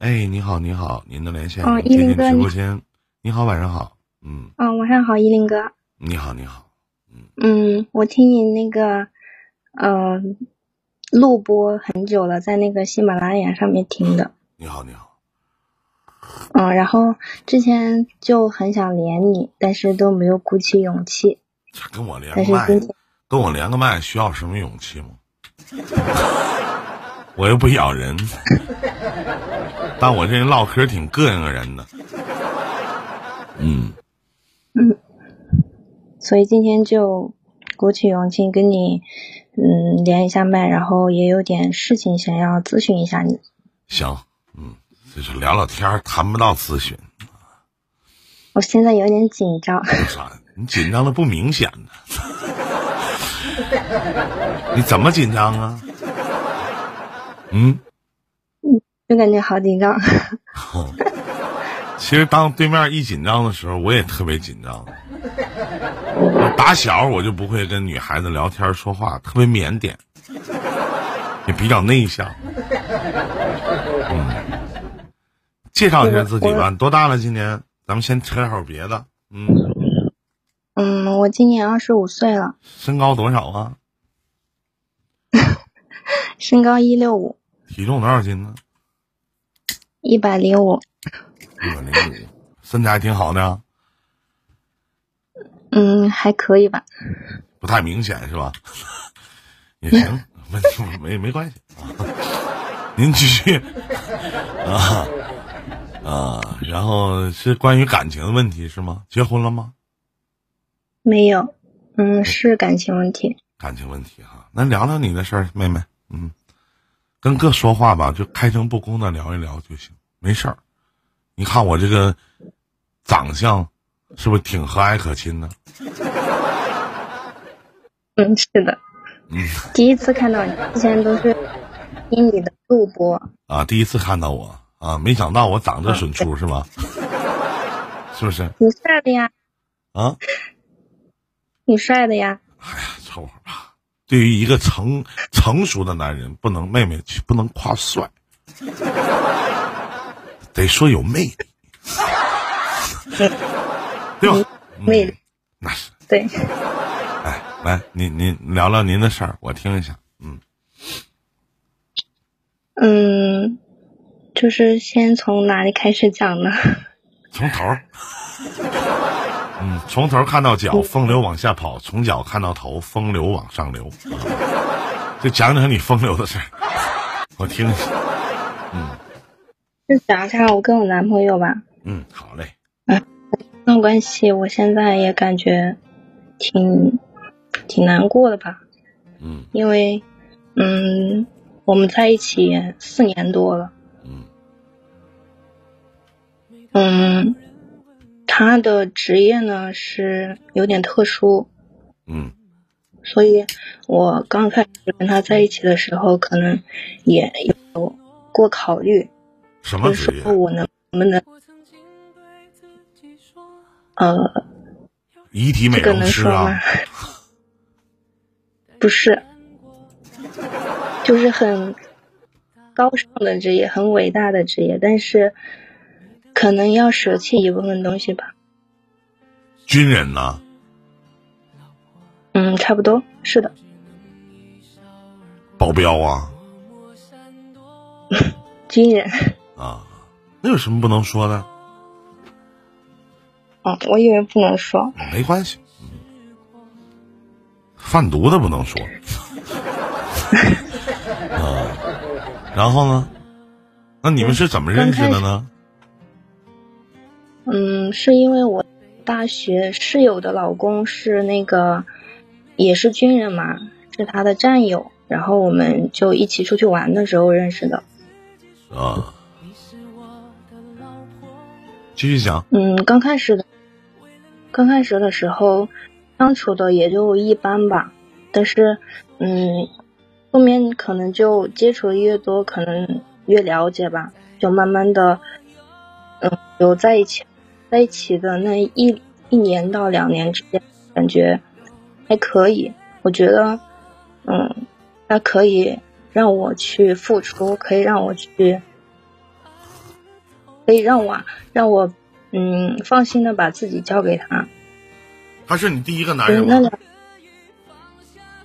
哎，你好，你好，您的连线哦依林哥你直播间。你好，晚上好。嗯，嗯，晚上好，依林哥。你好，你好。嗯，我听你那个，呃，录播很久了，在那个喜马拉雅上面听的。你好，你好。嗯，然后之前就很想连你，但是都没有鼓起勇气。跟我连但个麦，跟我连个麦需要什么勇气吗？我又不咬人，但我这人唠嗑挺膈应人的。嗯，所以今天就鼓起勇气跟你，嗯，连一下麦，然后也有点事情想要咨询一下你。行，嗯，就是聊聊天儿，谈不到咨询。我现在有点紧张？你紧张的不明显呢？你怎么紧张啊？嗯，就感觉好紧张。其实当对面一紧张的时候，我也特别紧张。我打小我就不会跟女孩子聊天说话，特别腼腆，也比较内向。嗯，介绍一下自己吧。你多大了？今年？咱们先扯会儿别的。嗯，嗯，我今年二十五岁了，身高多少啊？身高一六五，体重多少斤呢？一百零五。一百零五，身材挺好的啊，嗯，还可以吧。不太明显是吧？也行，没没没关系啊。您继续啊啊，然后是关于感情的问题是吗？结婚了吗？没有，嗯，是感情问题。感情问题哈，那聊聊你的事儿，妹妹，嗯，跟哥说话吧，就开诚布公的聊一聊就行，没事儿。你看我这个长相，是不是挺和蔼可亲的？嗯，是的。嗯第一次看到你，之前都是听你的录播。啊，第一次看到我啊，没想到我长这损出是吧？是不是？挺帅的呀，啊，挺帅的呀。哎呀，凑合吧。对于一个成成熟的男人，不能妹妹不能夸帅，得说有魅力，对吧？魅力嗯，那是。对，哎，来，您您聊聊您的事儿，我听一下。嗯，嗯，就是先从哪里开始讲呢？从头儿。嗯，从头看到脚，风流往下跑；从脚看到头，风流往上流。啊、就讲讲你风流的事儿，我听听。就讲一下我跟我男朋友吧。嗯，好嘞。这段关系，我现在也感觉挺挺难过的吧，嗯因为嗯，我们在一起四年多了。嗯嗯，他的职业呢是有点特殊，嗯。所以我刚开始跟他在一起的时候，可能也有过考虑，什么就是职业？说我能不能呃，遗体美容师啊？不是，就是很高尚的职业，很伟大的职业，但是可能要舍弃一部分东西吧。军人呢？嗯，差不多是的。保镖啊？军人。啊？那有什么不能说的？哦，我以为不能说。没关系。嗯贩毒的不能说。啊，然后呢？那你们是怎么认识的呢？嗯，是因为我大学室友的老公是那个也是军人嘛，是他的战友，然后我们就一起出去玩的时候认识的。啊，继续讲。嗯，刚开始的，刚开始的时候相处的也就一般吧，但是嗯，后面可能就接触的越多，可能越了解吧，就慢慢的，嗯，有在一起，在一起的那一一年到两年之间，感觉还可以，我觉得，嗯，他可以让我去付出，可以让我去，可以让我让我嗯放心的把自己交给他。他是你第一个男人吗？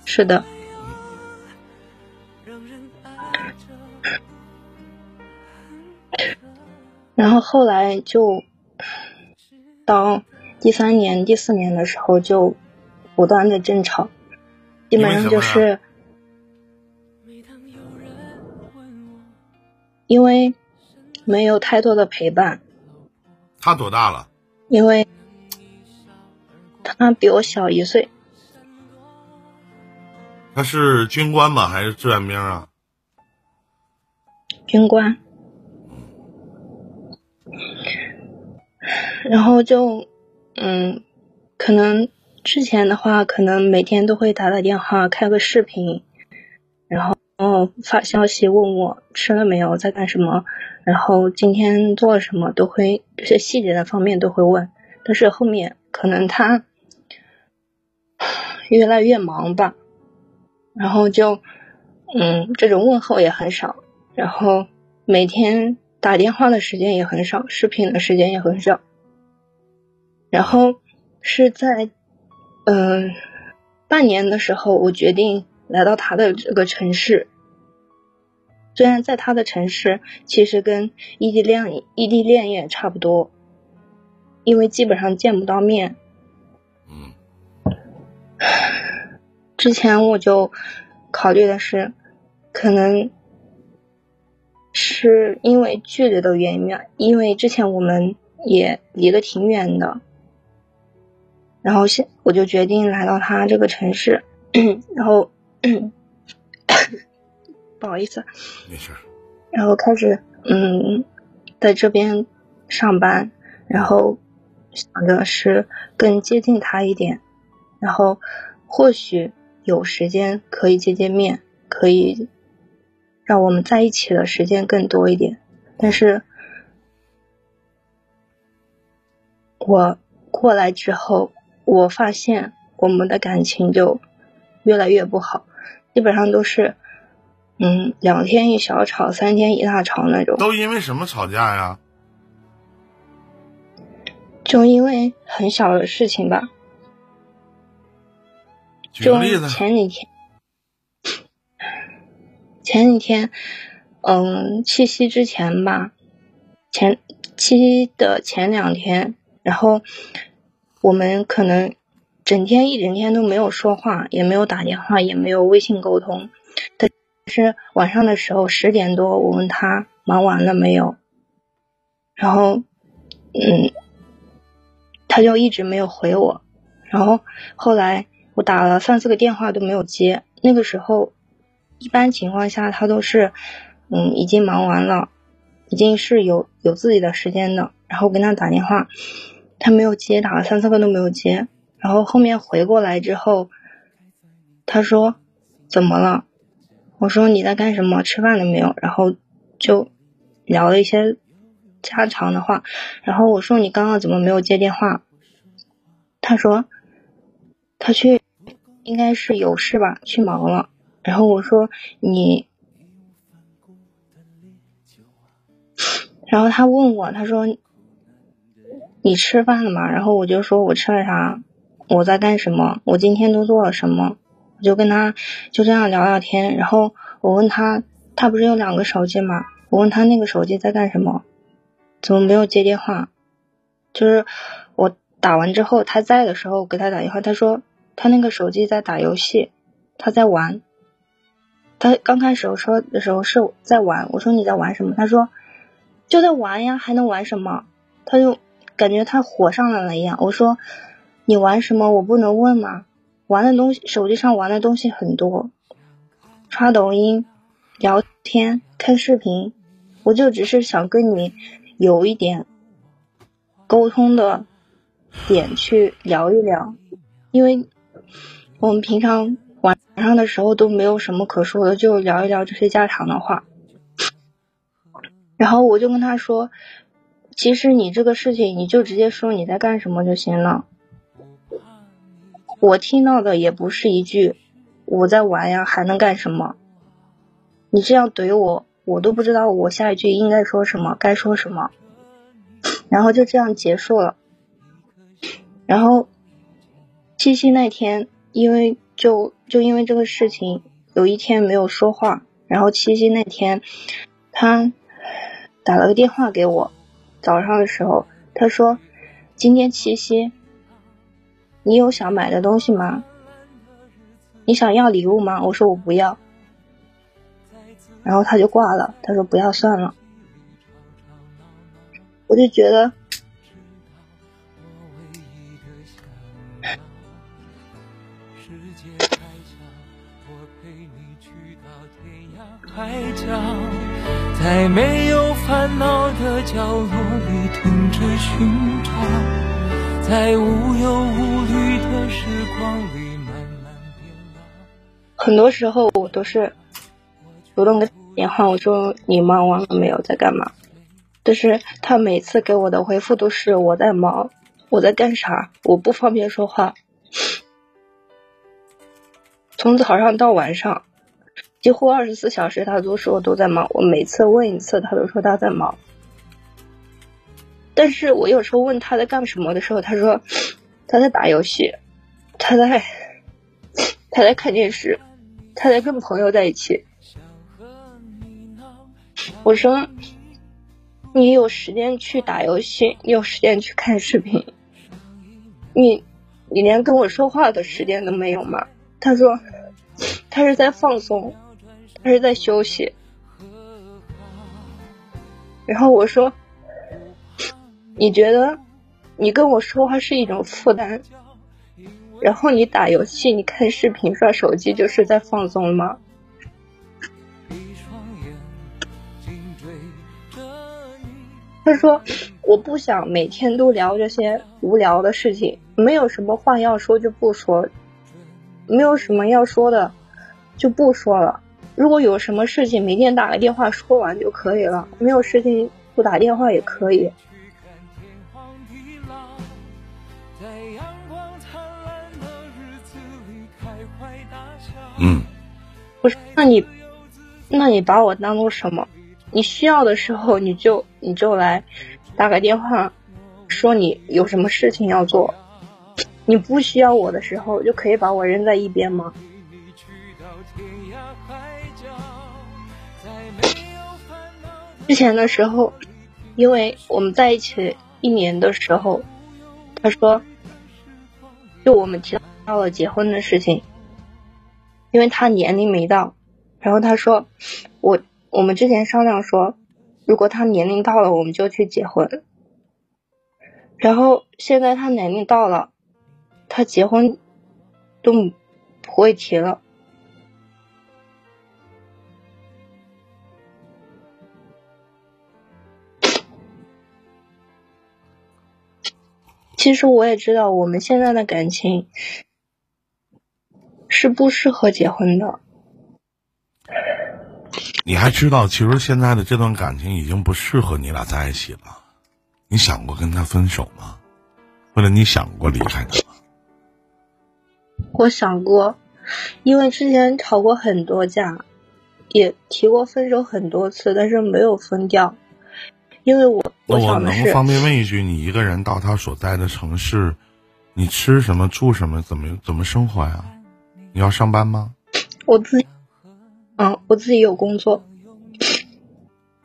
是的。然后后来就到第三年、第四年的时候，就不断的争吵，基本上就是因为没有太多的陪伴。他多大了？因为他比我小一岁。他是军官吗？还是志愿兵啊？军官。然后就，嗯，可能之前的话，可能每天都会打打电话，开个视频，然后发消息问我吃了没有，在干什么，然后今天做了什么，都会这些细节的方面都会问。但是后面可能他越来越忙吧，然后就，嗯，这种问候也很少，然后每天打电话的时间也很少，视频的时间也很少。然后是在嗯半年的时候，我决定来到他的这个城市。虽然在他的城市，其实跟异地恋异地恋也差不多，因为基本上见不到面。嗯。之前我就考虑的是，可能是因为距离的原因，因为之前我们也离得挺远的。然后现我就决定来到他这个城市，然后 不好意思，没事。然后开始嗯，在这边上班，然后想着是更接近他一点，然后或许有时间可以见见面，可以让我们在一起的时间更多一点。但是我过来之后。我发现我们的感情就越来越不好，基本上都是嗯两天一小吵，三天一大吵那种。都因为什么吵架呀？就因为很小的事情吧。举个例子。前几天，前几天，嗯，七夕之前吧，前七夕的前两天，然后。我们可能整天一整天都没有说话，也没有打电话，也没有微信沟通。但是晚上的时候十点多，我问他忙完了没有，然后嗯，他就一直没有回我。然后后来我打了三四个电话都没有接。那个时候一般情况下他都是嗯已经忙完了，已经是有有自己的时间的。然后跟他打电话。他没有接，打了三四个都没有接，然后后面回过来之后，他说怎么了？我说你在干什么？吃饭了没有？然后就聊了一些家常的话，然后我说你刚刚怎么没有接电话？他说他去应该是有事吧，去忙了。然后我说你，然后他问我，他说。你吃饭了吗？然后我就说我吃了啥，我在干什么，我今天都做了什么，我就跟他就这样聊聊天。然后我问他，他不是有两个手机吗？我问他那个手机在干什么，怎么没有接电话？就是我打完之后他在的时候给他打电话，他说他那个手机在打游戏，他在玩。他刚开始我说的时候是在玩，我说你在玩什么？他说就在玩呀，还能玩什么？他就。感觉他火上来了一样。我说：“你玩什么？我不能问吗？玩的东西，手机上玩的东西很多，刷抖音、聊天、看视频。我就只是想跟你有一点沟通的点去聊一聊，因为我们平常晚上的时候都没有什么可说的，就聊一聊这些家常的话。然后我就跟他说。”其实你这个事情，你就直接说你在干什么就行了。我听到的也不是一句我在玩呀，还能干什么？你这样怼我，我都不知道我下一句应该说什么，该说什么。然后就这样结束了。然后七夕那天，因为就就因为这个事情，有一天没有说话。然后七夕那天，他打了个电话给我，早上的时候他说：“今天七夕，你有想买的东西吗？你想要礼物吗？”我说：“我不要。”然后他就挂了，他说：“不要算了。”我就觉得。在没有烦恼的角落里停止寻找，在无忧无虑的时光里慢慢变老。很多时候我都是主动给电话，我说你忙完了没有，在干嘛？但是他每次给我的回复都是我在忙，我在干啥？我不方便说话。从早上到晚上。几乎二十四小时，他都说都在忙。我每次问一次，他都说他在忙。但是我有时候问他在干什么的时候，他说他在打游戏，他在他在看电视，他在跟朋友在一起。我说你有时间去打游戏，你有时间去看视频，你你连跟我说话的时间都没有吗？他说他是在放松。他是在休息，然后我说：“你觉得你跟我说话是一种负担，然后你打游戏、你看视频、刷手机就是在放松吗？”他说：“我不想每天都聊这些无聊的事情，没有什么话要说就不说，没有什么要说的就不说了。”如果有什么事情，每天打个电话说完就可以了。没有事情不打电话也可以。嗯，不是，那你，那你把我当做什么？你需要的时候你就你就来打个电话，说你有什么事情要做。你不需要我的时候，就可以把我扔在一边吗？之前的时候，因为我们在一起一年的时候，他说，就我们提到了结婚的事情，因为他年龄没到，然后他说，我我们之前商量说，如果他年龄到了，我们就去结婚，然后现在他年龄到了，他结婚都不会提了。其实我也知道，我们现在的感情是不适合结婚的。你还知道，其实现在的这段感情已经不适合你俩在一起了。你想过跟他分手吗？或者你想过离开他吗？我想过，因为之前吵过很多架，也提过分手很多次，但是没有分掉。因为我，那我能方便问一句，你一个人到他所在的城市，你吃什么住什么，怎么怎么生活呀？你要上班吗？我自己，嗯，我自己有工作。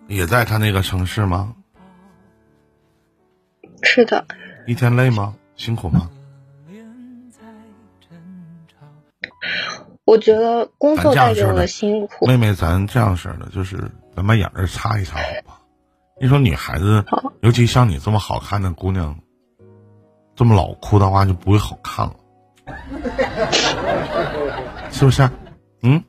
也在他那个城市吗？是的。一天累吗？辛苦吗？我觉得工作带给我的辛苦。妹妹，咱这样式的，就是咱把眼儿擦一擦，好吧？你说女孩子，尤其像你这么好看的姑娘，这么老哭的话就不会好看了，是不是？嗯？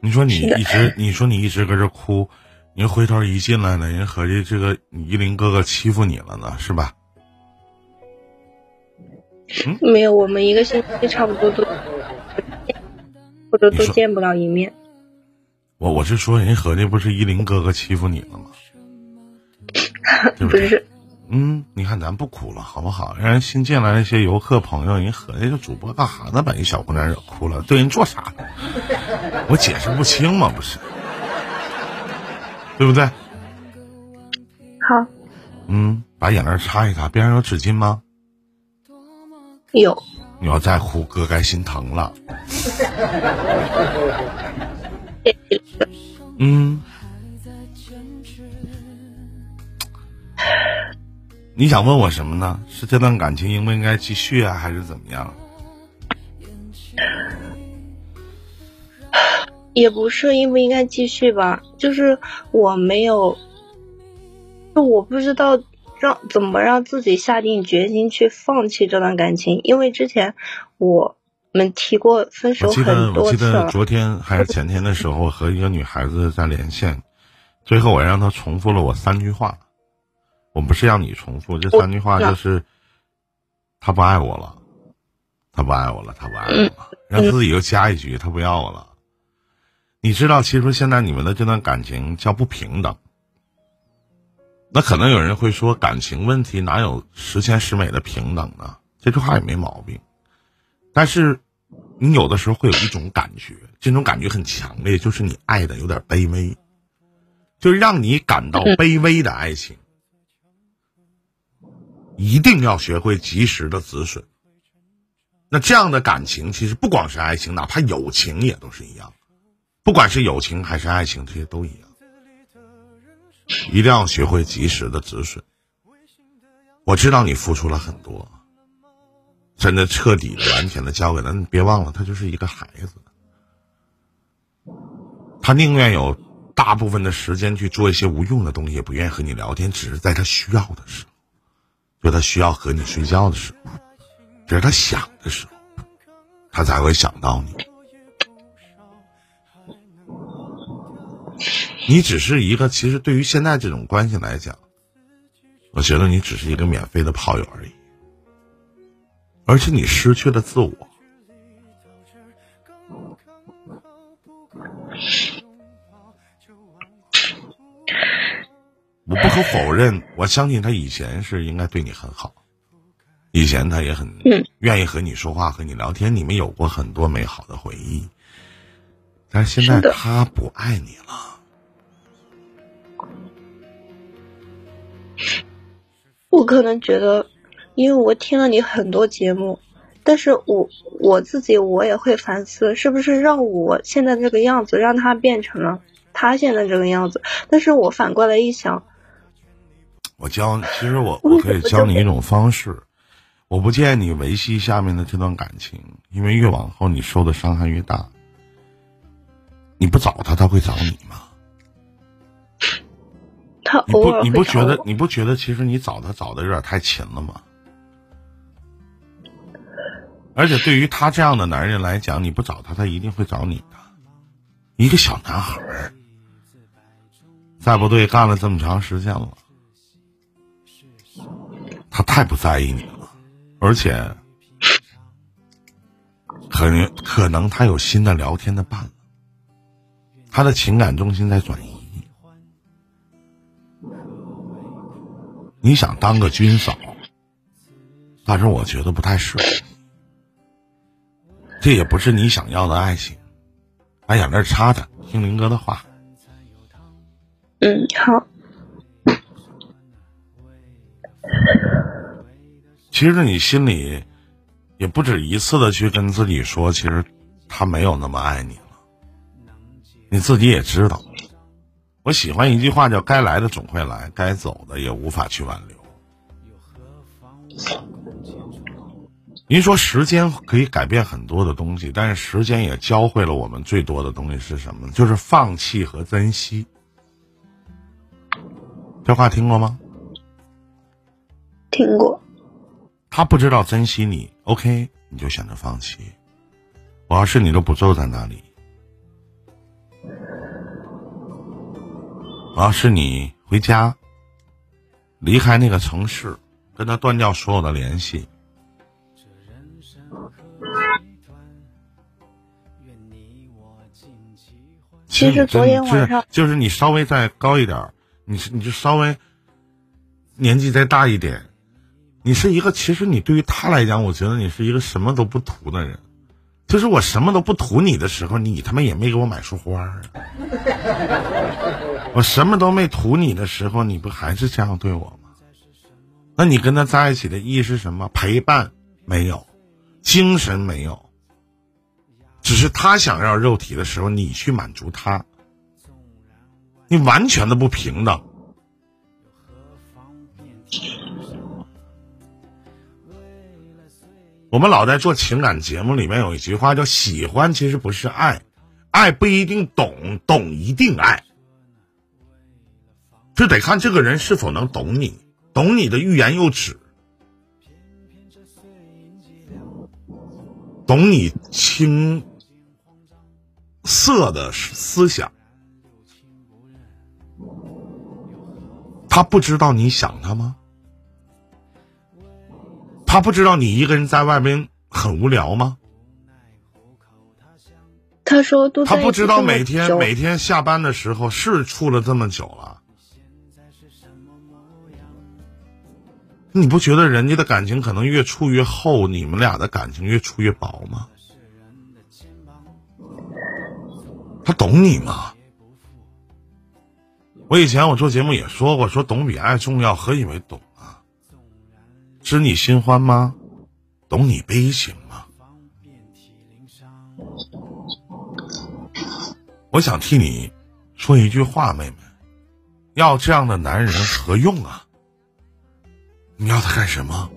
你说你一直，你说你一直搁这哭，你回头一进来了，人合计这个依林哥哥欺负你了呢，是吧？没有，我们一个星期差不多都，或者都见不了一面。我我是说，人合计不是依林哥哥欺负你了吗？不是，嗯，你看咱不哭了，好不好？让人新进来那些游客朋友，人合计这主播干哈呢？把一小姑娘惹哭了，对人做啥呢？我解释不清嘛？不是，对不对？好，嗯，把眼泪擦一擦，边上有纸巾吗？有。你要再哭，哥该心疼了。嗯。你想问我什么呢？是这段感情应不应该继续啊，还是怎么样？也不是应不应该继续吧，就是我没有，就我不知道让怎么让自己下定决心去放弃这段感情，因为之前我们提过分手很多次。我记得昨天还是前天的时候和一个女孩子在连线，最后我让她重复了我三句话。我不是让你重复这三句话，就是他不爱我了，他不爱我了，他不爱我了。让自己又加一句，他不要我了。你知道，其实现在你们的这段感情叫不平等。那可能有人会说，感情问题哪有十全十美的平等呢？这句话也没毛病。但是，你有的时候会有一种感觉，这种感觉很强烈，就是你爱的有点卑微，就让你感到卑微的爱情。一定要学会及时的止损。那这样的感情，其实不光是爱情，哪怕友情也都是一样。不管是友情还是爱情，这些都一样。一定要学会及时的止损。我知道你付出了很多，真的彻底的、完全的交给了你。别忘了，他就是一个孩子，他宁愿有大部分的时间去做一些无用的东西，也不愿意和你聊天，只是在他需要的时候。就他需要和你睡觉的时候，就是他想的时候，他才会想到你。你只是一个，其实对于现在这种关系来讲，我觉得你只是一个免费的炮友而已，而且你失去了自我。我不可否认，我相信他以前是应该对你很好，以前他也很愿意和你说话、和你聊天，你们有过很多美好的回忆。但是现在他不爱你了。我可能觉得，因为我听了你很多节目，但是我我自己我也会反思，是不是让我现在这个样子，让他变成了他现在这个样子？但是我反过来一想。我教，其实我 我可以教你一种方式，我不建议你维系下面的这段感情，因为越往后你受的伤害越大。你不找他，他会找你吗？他你不你不觉得你不觉得其实你找他找的有点太勤了吗？而且对于他这样的男人来讲，你不找他，他一定会找你的。一个小男孩儿，在部队，干了这么长时间了。他太不在意你了，而且可能可能他有新的聊天的伴了，他的情感中心在转移。你想当个军嫂，但是我觉得不太适合，这也不是你想要的爱情。把眼泪擦着，听林哥的话。嗯，好。其实你心里也不止一次的去跟自己说，其实他没有那么爱你了。你自己也知道。我喜欢一句话叫“该来的总会来，该走的也无法去挽留”。您说时间可以改变很多的东西，但是时间也教会了我们最多的东西是什么？就是放弃和珍惜。这话听过吗？听过，他不知道珍惜你，OK，你就选择放弃。我要是你，都不坐在那里。我要是你，回家，离开那个城市，跟他断掉所有的联系。其实昨天晚上就是你稍微再高一点，你你就稍微年纪再大一点。你是一个，其实你对于他来讲，我觉得你是一个什么都不图的人。就是我什么都不图你的时候，你他妈也没给我买束花儿。我什么都没图你的时候，你不还是这样对我吗？那你跟他在一起的意义是什么？陪伴没有，精神没有，只是他想要肉体的时候，你去满足他，你完全的不平等。我们老在做情感节目，里面有一句话叫“喜欢其实不是爱，爱不一定懂，懂一定爱”，这得看这个人是否能懂你，懂你的欲言又止，懂你青涩的思想。他不知道你想他吗？他不知道你一个人在外边很无聊吗？他说都他不知道每天每天下班的时候是处了这么久了，你不觉得人家的感情可能越处越厚，你们俩的感情越处越薄吗？他懂你吗？我以前我做节目也说过，说懂比爱重要，何以为懂？知你心欢吗？懂你悲情吗？我想替你说一句话，妹妹，要这样的男人何用啊？你要他干什么？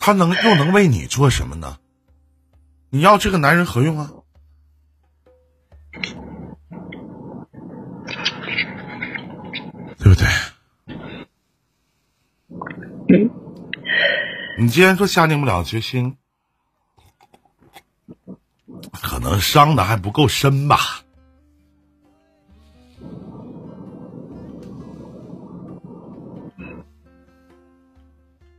他能又能为你做什么呢？你要这个男人何用啊？对不对？你既然说下定不了决心，可能伤的还不够深吧？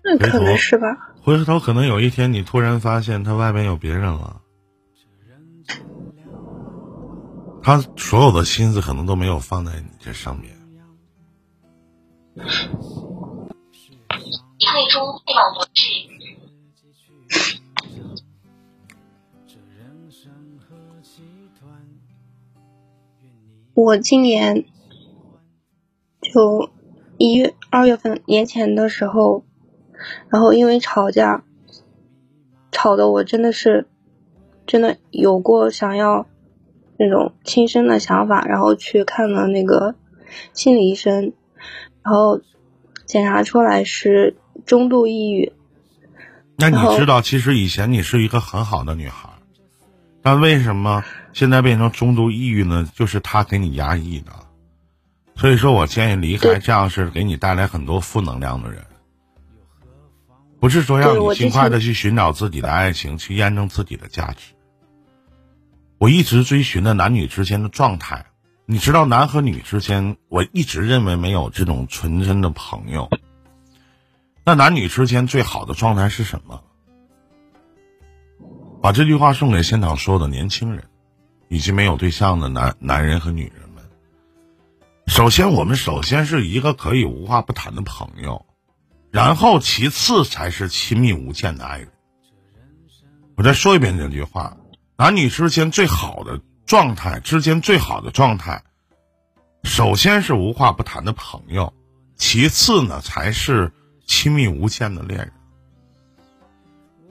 那可能是吧。回头可能有一天，你突然发现他外面有别人了，他所有的心思可能都没有放在你这上面。最终配往模式。我今年就一月二月份年前的时候，然后因为吵架，吵的我真的是真的有过想要那种轻生的想法，然后去看了那个心理医生，然后检查出来是。中度抑郁，那你知道，其实以前你是一个很好的女孩，但为什么现在变成中度抑郁呢？就是他给你压抑的，所以说我建议离开这样是给你带来很多负能量的人，不是说让你尽快的去寻找自己的爱情，去验证自己的价值。我一直追寻的男女之间的状态，你知道，男和女之间，我一直认为没有这种纯真的朋友。那男女之间最好的状态是什么？把这句话送给现场所有的年轻人，以及没有对象的男男人和女人们。首先，我们首先是一个可以无话不谈的朋友，然后其次才是亲密无间的爱人。我再说一遍这句话：男女之间最好的状态，之间最好的状态，首先是无话不谈的朋友，其次呢才是。亲密无间的恋人，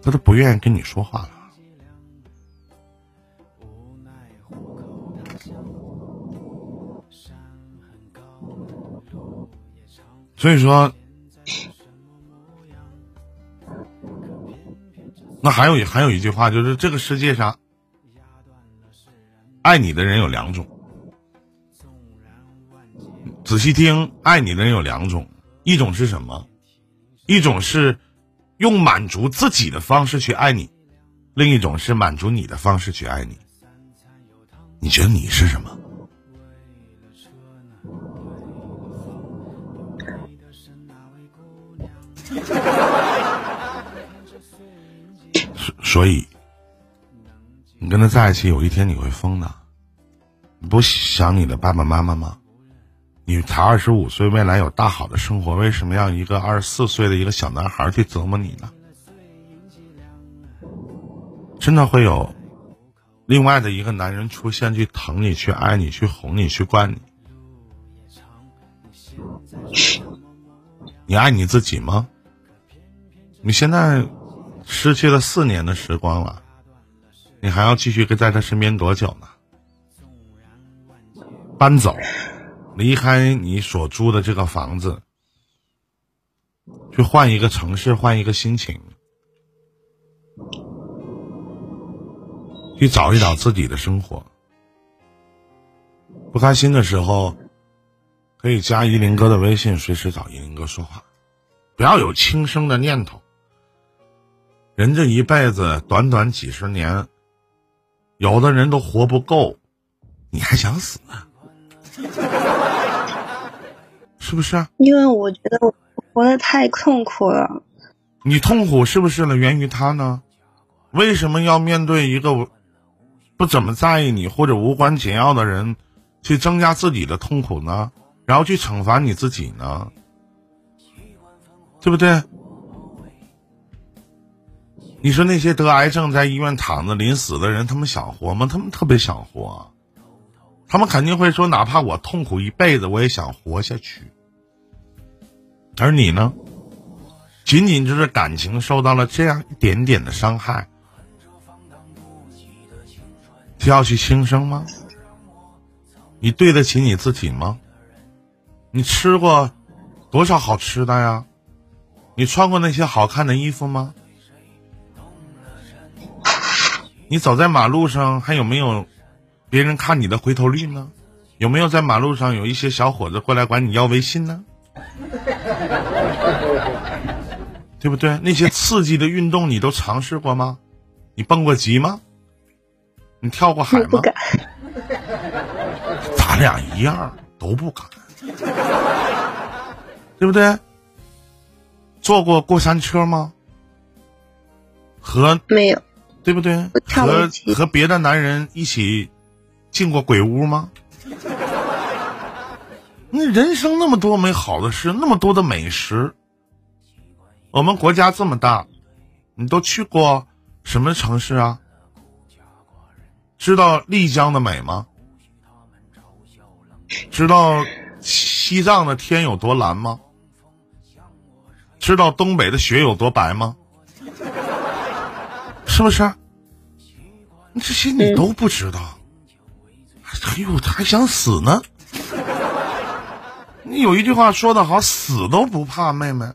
他都不愿意跟你说话了。所以说，那还有还有一句话，就是这个世界上，爱你的人有两种。仔细听，爱你的人有两种，一种是什么？一种是用满足自己的方式去爱你，另一种是满足你的方式去爱你。你觉得你是什么？所以，你跟他在一起，有一天你会疯的。你不想你的爸爸妈妈吗？你才二十五岁，未来有大好的生活，为什么要一个二十四岁的一个小男孩去折磨你呢？真的会有另外的一个男人出现，去疼你，去爱你，去哄你，去惯你。你爱你自己吗？你现在失去了四年的时光了，你还要继续跟在他身边多久呢？搬走，离开你所租的这个房子，去换一个城市，换一个心情，去找一找自己的生活。不开心的时候，可以加依林哥的微信，随时找依林哥说话。不要有轻生的念头。人这一辈子短短几十年，有的人都活不够，你还想死呢？是不是？因为我觉得我活得太痛苦了。你痛苦是不是呢？源于他呢？为什么要面对一个不怎么在意你或者无关紧要的人，去增加自己的痛苦呢？然后去惩罚你自己呢？对不对？你说那些得癌症在医院躺着临死的人，他们想活吗？他们特别想活。他们肯定会说，哪怕我痛苦一辈子，我也想活下去。而你呢？仅仅就是感情受到了这样一点点的伤害，就要去轻生吗？你对得起你自己吗？你吃过多少好吃的呀？你穿过那些好看的衣服吗？你走在马路上，还有没有？别人看你的回头率呢？有没有在马路上有一些小伙子过来管你要微信呢？对不对？那些刺激的运动你都尝试过吗？你蹦过极吗？你跳过海吗？不敢。咱俩一样，都不敢，对不对？坐过过山车吗？和没有，对不对？和和别的男人一起。进过鬼屋吗？那人生那么多美好的事，那么多的美食。我们国家这么大，你都去过什么城市啊？知道丽江的美吗？知道西藏的天有多蓝吗？知道东北的雪有多白吗？是不是？这些你都不知道。哎呦，他还想死呢！你有一句话说的好，死都不怕，妹妹。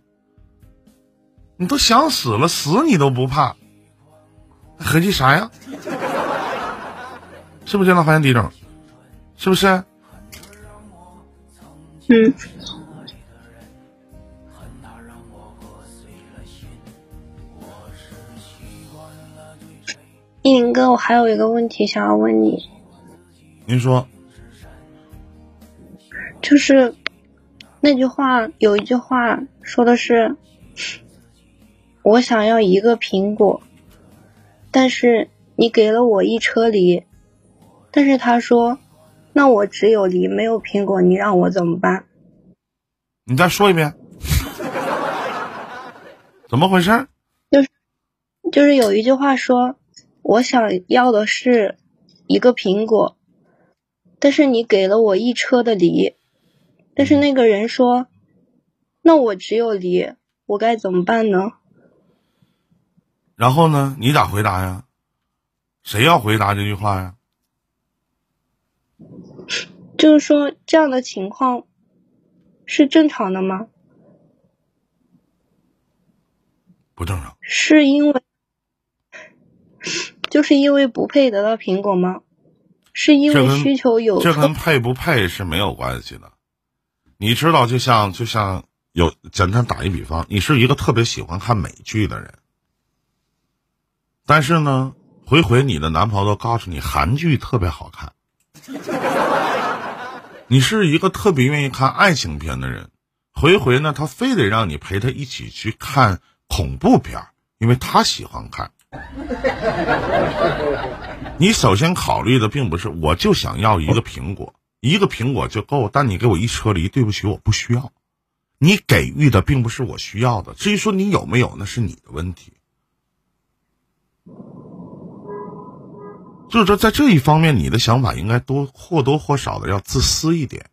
你都想死了，死你都不怕，合计啥呀？是不是这样？发现第一种，是不是？嗯。一林哥，我还有一个问题想要问你。您说，就是那句话，有一句话说的是：“我想要一个苹果，但是你给了我一车梨。”但是他说：“那我只有梨没有苹果，你让我怎么办？”你再说一遍，怎么回事？就是就是有一句话说：“我想要的是一个苹果。”但是你给了我一车的梨，但是那个人说：“那我只有离，我该怎么办呢？”然后呢？你咋回答呀？谁要回答这句话呀？就是说这样的情况是正常的吗？不正常。是因为就是因为不配得到苹果吗？是因为需求有，这跟配不配是没有关系的。你知道，就像就像有简单打一比方，你是一个特别喜欢看美剧的人，但是呢，回回你的男朋友都告诉你韩剧特别好看。你是一个特别愿意看爱情片的人，回回呢，他非得让你陪他一起去看恐怖片，因为他喜欢看。你首先考虑的并不是，我就想要一个苹果，一个苹果就够。但你给我一车梨，对不起，我不需要。你给予的并不是我需要的。至于说你有没有，那是你的问题。就是说，在这一方面，你的想法应该多或多或少的要自私一点。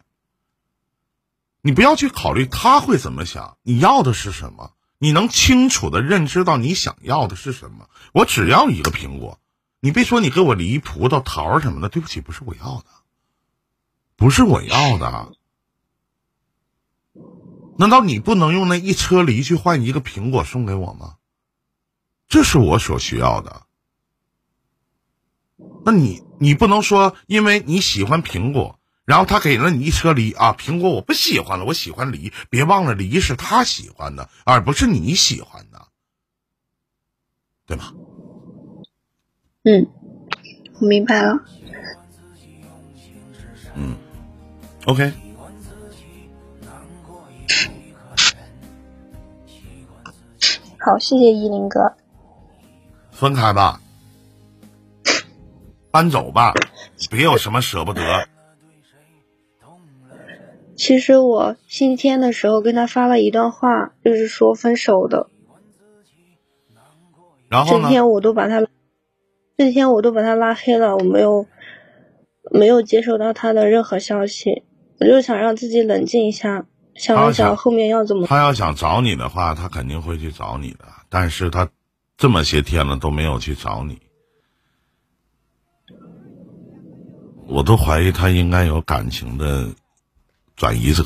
你不要去考虑他会怎么想，你要的是什么？你能清楚的认知到你想要的是什么？我只要一个苹果，你别说你给我梨、葡萄、桃什么的，对不起，不是我要的，不是我要的。难道你不能用那一车梨去换一个苹果送给我吗？这是我所需要的。那你你不能说，因为你喜欢苹果。然后他给了你一车梨啊，苹果我不喜欢了，我喜欢梨。别忘了，梨是他喜欢的，而不是你喜欢的，对吗？嗯，我明白了。嗯，OK。好，谢谢依林哥。分开吧，搬走吧，别有什么舍不得。其实我星期天的时候跟他发了一段话，就是说分手的。然后这天我都把他，这天我都把他拉黑了，我没有，没有接收到他的任何消息。我就想让自己冷静一下，想一想后面要怎么。他要想找你的话，他肯定会去找你的。但是他这么些天了都没有去找你，我都怀疑他应该有感情的。转移者。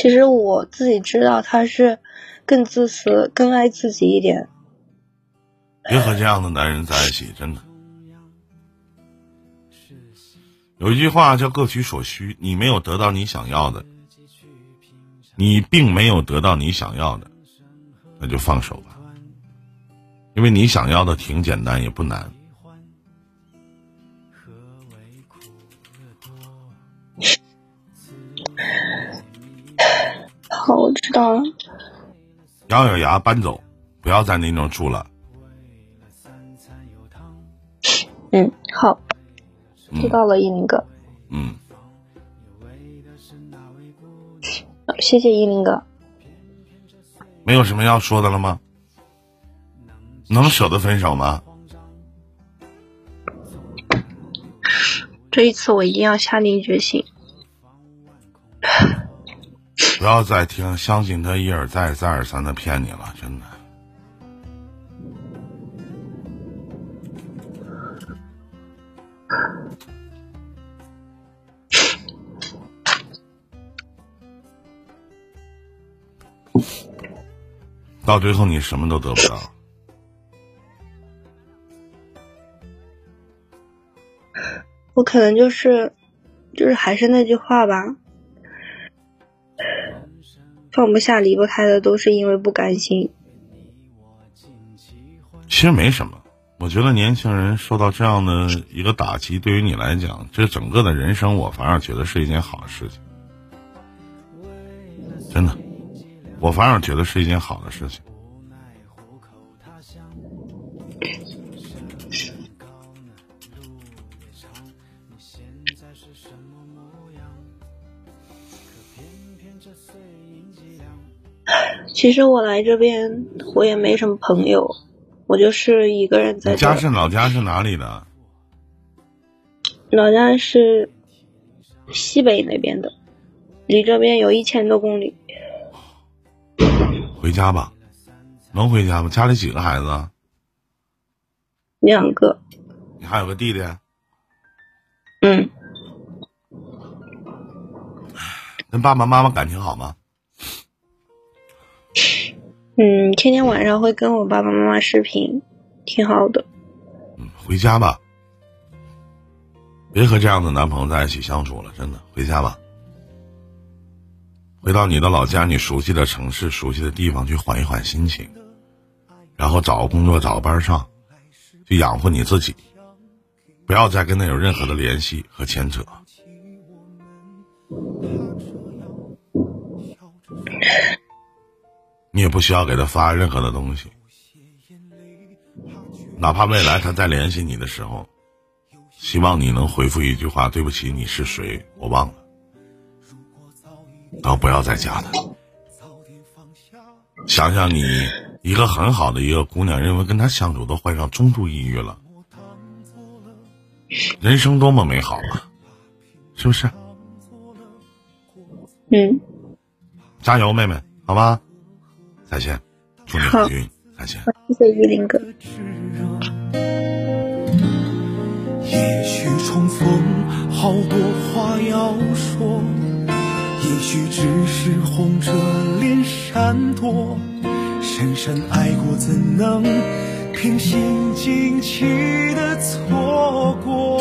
其实我自己知道他是更自私、更爱自己一点。别和这样的男人在一起，真的。有一句话叫“各取所需”，你没有得到你想要的。你并没有得到你想要的，那就放手吧，因为你想要的挺简单，也不难。好，我知道了。咬咬牙搬走，不要在那种住了。嗯，好，知道了，一林哥。嗯。谢谢依林哥。没有什么要说的了吗？能舍得分手吗？这一次我一定要下定决心。不要再听，相信他一而再、再而三的骗你了，真的。到最后，你什么都得不到。我可能就是，就是还是那句话吧，放不下、离不开的，都是因为不甘心。其实没什么，我觉得年轻人受到这样的一个打击，对于你来讲，这整个的人生，我反而觉得是一件好事情。真的。我反而觉得是一件好的事情。其实我来这边，我也没什么朋友，我就是一个人在。家是老家是哪里的？老家是西北那边的，离这边有一千多公里。回家吧，能回家吗？家里几个孩子？两个。你还有个弟弟？嗯。跟爸爸妈妈感情好吗？嗯，天天晚上会跟我爸爸妈妈视频，挺好的。嗯，回家吧，别和这样的男朋友在一起相处了，真的，回家吧。回到你的老家，你熟悉的城市、熟悉的地方去缓一缓心情，然后找个工作、找个班上，去养活你自己，不要再跟他有任何的联系和牵扯。你也不需要给他发任何的东西，哪怕未来他再联系你的时候，希望你能回复一句话：“对不起，你是谁？我忘了。”然后不要再加他。想想你一个很好的一个姑娘，认为跟他相处都患上中度抑郁了，人生多么美好啊，是不是？嗯，加油，妹妹，好吧？再见，祝你好运，再见。谢谢依林哥。也许重逢好多话要说，也许只是红着脸闪躲。深深爱过，怎能平心静气的错过？